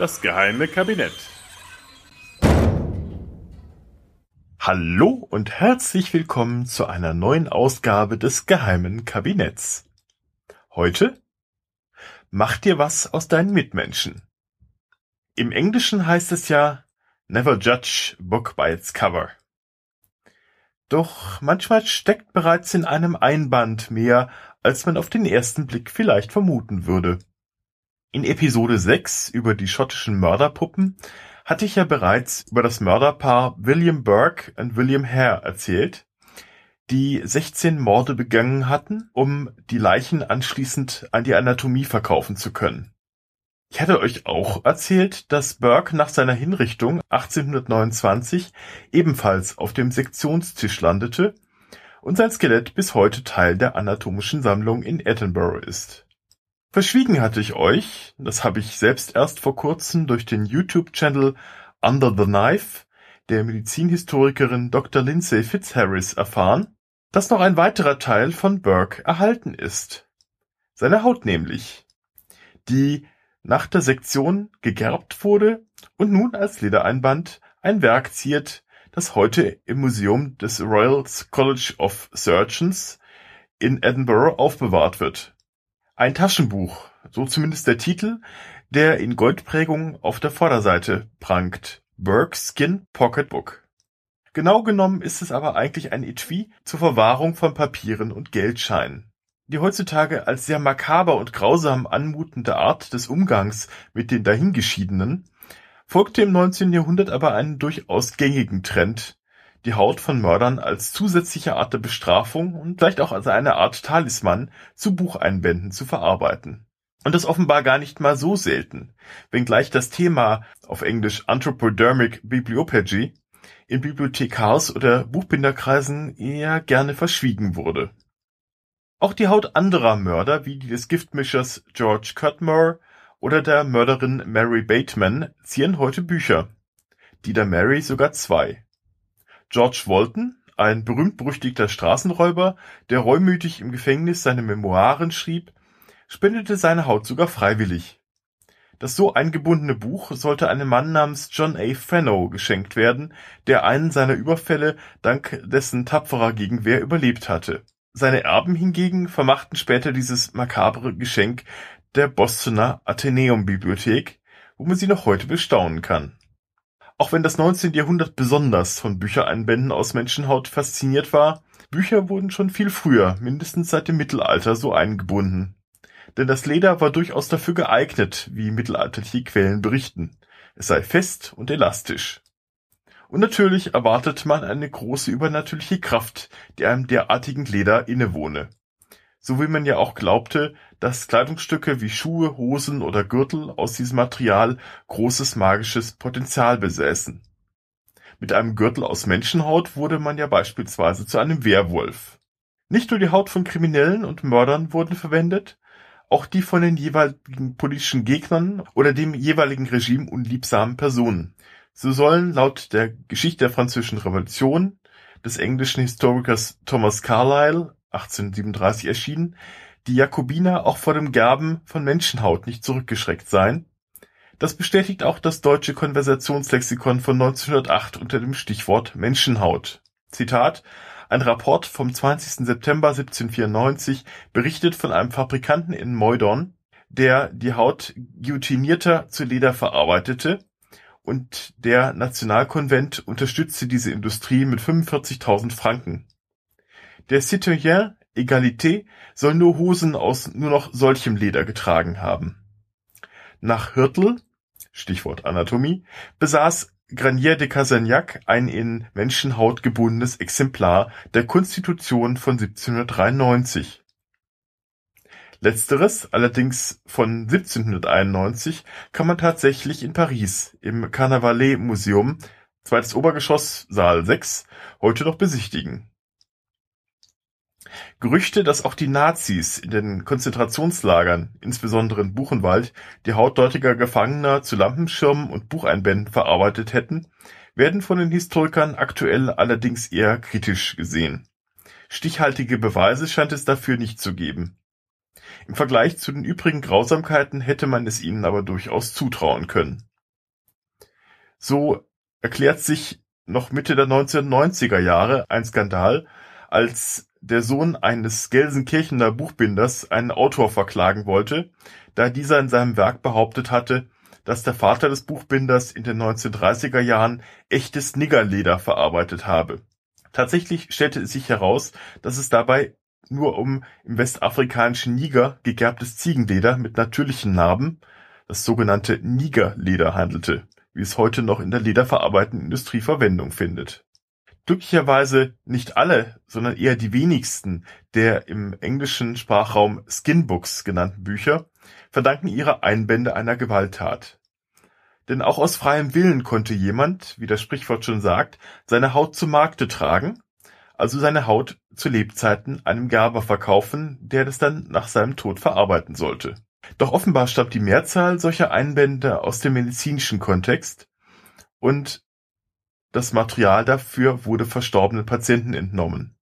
Das geheime Kabinett. Hallo und herzlich willkommen zu einer neuen Ausgabe des geheimen Kabinetts. Heute Mach dir was aus deinen Mitmenschen. Im Englischen heißt es ja Never judge book by its cover. Doch manchmal steckt bereits in einem Einband mehr, als man auf den ersten Blick vielleicht vermuten würde. In Episode 6 über die schottischen Mörderpuppen hatte ich ja bereits über das Mörderpaar William Burke und William Hare erzählt, die 16 Morde begangen hatten, um die Leichen anschließend an die Anatomie verkaufen zu können. Ich hatte euch auch erzählt, dass Burke nach seiner Hinrichtung 1829 ebenfalls auf dem Sektionstisch landete und sein Skelett bis heute Teil der anatomischen Sammlung in Edinburgh ist. Verschwiegen hatte ich euch, das habe ich selbst erst vor kurzem durch den YouTube-Channel Under the Knife der Medizinhistorikerin Dr. Lindsay Fitzharris erfahren, dass noch ein weiterer Teil von Burke erhalten ist. Seine Haut nämlich, die nach der Sektion gegerbt wurde und nun als Ledereinband ein Werk ziert, das heute im Museum des Royal College of Surgeons in Edinburgh aufbewahrt wird. Ein Taschenbuch, so zumindest der Titel, der in Goldprägung auf der Vorderseite prangt. Burke Skin Pocket Book. Genau genommen ist es aber eigentlich ein Etui zur Verwahrung von Papieren und Geldscheinen. Die heutzutage als sehr makaber und grausam anmutende Art des Umgangs mit den Dahingeschiedenen folgte im 19. Jahrhundert aber einen durchaus gängigen Trend, die Haut von Mördern als zusätzliche Art der Bestrafung und vielleicht auch als eine Art Talisman zu Bucheinbänden zu verarbeiten. Und das offenbar gar nicht mal so selten, wenngleich das Thema auf Englisch Anthropodermic Bibliophagy in Bibliothekars- oder Buchbinderkreisen eher gerne verschwiegen wurde. Auch die Haut anderer Mörder wie die des Giftmischers George Cudmore oder der Mörderin Mary Bateman zieren heute Bücher, die der Mary sogar zwei. George Walton, ein berühmt-berüchtigter Straßenräuber, der reumütig im Gefängnis seine Memoiren schrieb, spendete seine Haut sogar freiwillig. Das so eingebundene Buch sollte einem Mann namens John A. Fenno geschenkt werden, der einen seiner Überfälle dank dessen tapferer Gegenwehr überlebt hatte seine Erben hingegen vermachten später dieses makabre Geschenk der Bostoner Athenäum-Bibliothek, wo man sie noch heute bestaunen kann. Auch wenn das 19. Jahrhundert besonders von Büchereinbänden aus Menschenhaut fasziniert war, Bücher wurden schon viel früher, mindestens seit dem Mittelalter, so eingebunden. Denn das Leder war durchaus dafür geeignet, wie mittelalterliche Quellen berichten. Es sei fest und elastisch. Und natürlich erwartet man eine große übernatürliche Kraft, die einem derartigen Leder innewohne. So wie man ja auch glaubte, dass Kleidungsstücke wie Schuhe, Hosen oder Gürtel aus diesem Material großes magisches Potenzial besäßen. Mit einem Gürtel aus Menschenhaut wurde man ja beispielsweise zu einem Werwolf. Nicht nur die Haut von Kriminellen und Mördern wurden verwendet, auch die von den jeweiligen politischen Gegnern oder dem jeweiligen Regime unliebsamen Personen. So sollen laut der Geschichte der Französischen Revolution des englischen Historikers Thomas Carlyle (1837 erschienen) die Jakobiner auch vor dem Gerben von Menschenhaut nicht zurückgeschreckt sein. Das bestätigt auch das Deutsche Konversationslexikon von 1908 unter dem Stichwort Menschenhaut. Zitat Ein Rapport vom 20. September 1794 berichtet von einem Fabrikanten in Meudon, der die Haut guillotinierter zu Leder verarbeitete und der Nationalkonvent unterstützte diese Industrie mit 45.000 Franken. Der Citoyen Egalité soll nur Hosen aus nur noch solchem Leder getragen haben. Nach Hirtl Stichwort Anatomie besaß Granier de Casagnac ein in Menschenhaut gebundenes Exemplar der Konstitution von 1793 Letzteres, allerdings von 1791, kann man tatsächlich in Paris im Carnavalet-Museum (zweites Obergeschoss, Saal 6) heute noch besichtigen. Gerüchte, dass auch die Nazis in den Konzentrationslagern, insbesondere in Buchenwald, die Haut dortiger Gefangener zu Lampenschirmen und Bucheinbänden verarbeitet hätten, werden von den Historikern aktuell allerdings eher kritisch gesehen. Stichhaltige Beweise scheint es dafür nicht zu geben im Vergleich zu den übrigen Grausamkeiten hätte man es ihnen aber durchaus zutrauen können. So erklärt sich noch Mitte der 1990er Jahre ein Skandal, als der Sohn eines Gelsenkirchener Buchbinders einen Autor verklagen wollte, da dieser in seinem Werk behauptet hatte, dass der Vater des Buchbinders in den 1930er Jahren echtes Niggerleder verarbeitet habe. Tatsächlich stellte es sich heraus, dass es dabei nur um im westafrikanischen Niger gegerbtes Ziegenleder mit natürlichen Narben, das sogenannte Nigerleder handelte, wie es heute noch in der lederverarbeitenden Industrie Verwendung findet. Glücklicherweise nicht alle, sondern eher die wenigsten der im englischen Sprachraum Skinbooks genannten Bücher verdanken ihre Einbände einer Gewalttat. Denn auch aus freiem Willen konnte jemand, wie das Sprichwort schon sagt, seine Haut zu Markte tragen, also seine Haut zu Lebzeiten einem Gerber verkaufen, der das dann nach seinem Tod verarbeiten sollte. Doch offenbar stammt die Mehrzahl solcher Einbände aus dem medizinischen Kontext und das Material dafür wurde verstorbenen Patienten entnommen.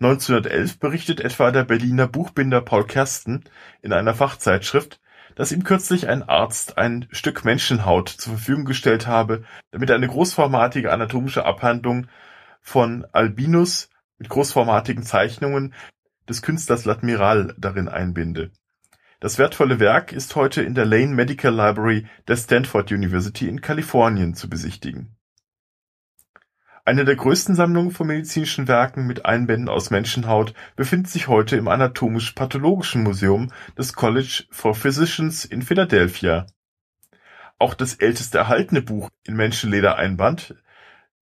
1911 berichtet etwa der Berliner Buchbinder Paul Kersten in einer Fachzeitschrift, dass ihm kürzlich ein Arzt ein Stück Menschenhaut zur Verfügung gestellt habe, damit eine großformatige anatomische Abhandlung von Albinus mit großformatigen Zeichnungen des Künstlers L'Admiral darin einbinde. Das wertvolle Werk ist heute in der Lane Medical Library der Stanford University in Kalifornien zu besichtigen eine der größten Sammlungen von medizinischen Werken mit Einbänden aus Menschenhaut befindet sich heute im Anatomisch-Pathologischen Museum des College for Physicians in Philadelphia. Auch das älteste erhaltene Buch in Menschenledereinband,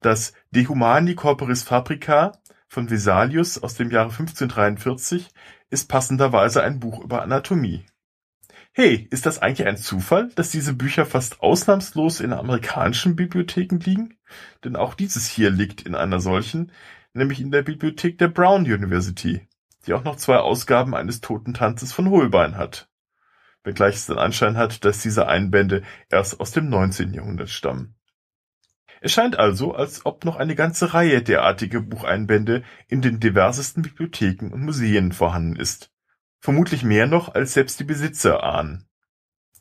das De Humani Corporis Fabrica von Vesalius aus dem Jahre 1543, ist passenderweise ein Buch über Anatomie Hey, ist das eigentlich ein Zufall, dass diese Bücher fast ausnahmslos in amerikanischen Bibliotheken liegen? Denn auch dieses hier liegt in einer solchen, nämlich in der Bibliothek der Brown University, die auch noch zwei Ausgaben eines Totentanzes von Holbein hat. Wenngleich es den Anschein hat, dass diese Einbände erst aus dem 19. Jahrhundert stammen. Es scheint also, als ob noch eine ganze Reihe derartige Bucheinbände in den diversesten Bibliotheken und Museen vorhanden ist vermutlich mehr noch, als selbst die Besitzer ahnen.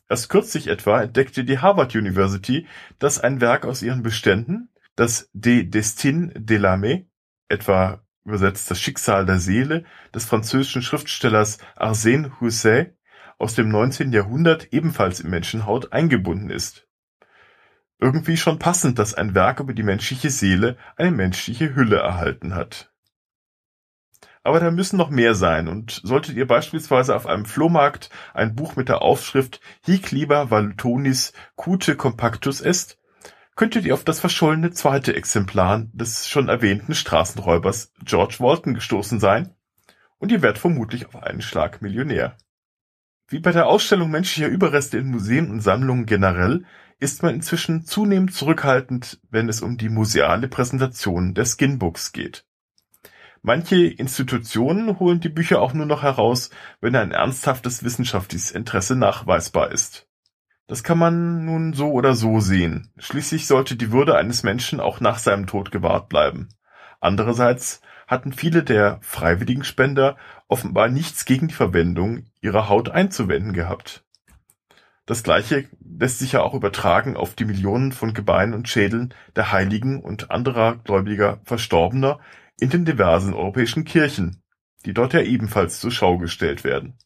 Erst kürzlich etwa entdeckte die Harvard University, dass ein Werk aus ihren Beständen, das De Destin de l'âme, etwa übersetzt das Schicksal der Seele, des französischen Schriftstellers Arsène Houssaye aus dem 19. Jahrhundert ebenfalls in Menschenhaut eingebunden ist. Irgendwie schon passend, dass ein Werk über die menschliche Seele eine menschliche Hülle erhalten hat. Aber da müssen noch mehr sein und solltet ihr beispielsweise auf einem Flohmarkt ein Buch mit der Aufschrift Hic liber Valtonis cute compactus est, könntet ihr auf das verschollene zweite Exemplar des schon erwähnten Straßenräubers George Walton gestoßen sein und ihr werdet vermutlich auf einen Schlag Millionär. Wie bei der Ausstellung menschlicher Überreste in Museen und Sammlungen generell ist man inzwischen zunehmend zurückhaltend, wenn es um die museale Präsentation der Skinbooks geht. Manche Institutionen holen die Bücher auch nur noch heraus, wenn ein ernsthaftes wissenschaftliches Interesse nachweisbar ist. Das kann man nun so oder so sehen. Schließlich sollte die Würde eines Menschen auch nach seinem Tod gewahrt bleiben. Andererseits hatten viele der freiwilligen Spender offenbar nichts gegen die Verwendung ihrer Haut einzuwenden gehabt. Das gleiche lässt sich ja auch übertragen auf die Millionen von Gebeinen und Schädeln der Heiligen und anderer Gläubiger Verstorbener, in den diversen europäischen Kirchen, die dort ja ebenfalls zur Schau gestellt werden.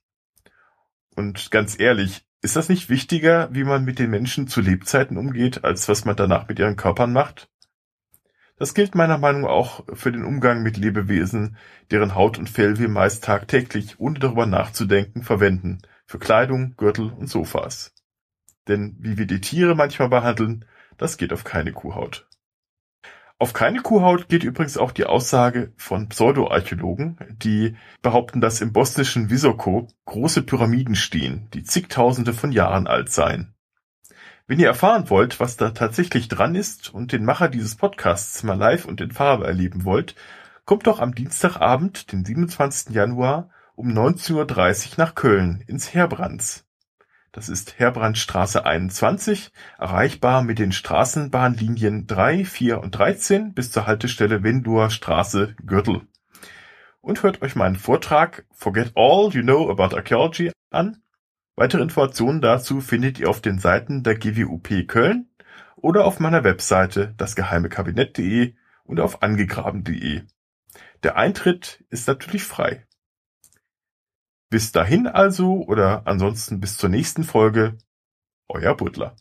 Und ganz ehrlich, ist das nicht wichtiger, wie man mit den Menschen zu Lebzeiten umgeht, als was man danach mit ihren Körpern macht? Das gilt meiner Meinung nach auch für den Umgang mit Lebewesen, deren Haut und Fell wir meist tagtäglich, ohne darüber nachzudenken, verwenden, für Kleidung, Gürtel und Sofas. Denn wie wir die Tiere manchmal behandeln, das geht auf keine Kuhhaut. Auf keine Kuhhaut geht übrigens auch die Aussage von Pseudoarchäologen, die behaupten, dass im bosnischen Visoko große Pyramiden stehen, die zigtausende von Jahren alt seien. Wenn ihr erfahren wollt, was da tatsächlich dran ist und den Macher dieses Podcasts mal live und in Farbe erleben wollt, kommt doch am Dienstagabend, den 27. Januar um 19.30 Uhr nach Köln ins Herbrands. Das ist Herbrandtstraße 21, erreichbar mit den Straßenbahnlinien 3, 4 und 13 bis zur Haltestelle Wendower Straße Gürtel. Und hört euch meinen Vortrag Forget All You Know About Archaeology an. Weitere Informationen dazu findet ihr auf den Seiten der GWUP Köln oder auf meiner Webseite dasgeheimekabinett.de und auf angegraben.de. Der Eintritt ist natürlich frei. Bis dahin also oder ansonsten bis zur nächsten Folge. Euer Butler.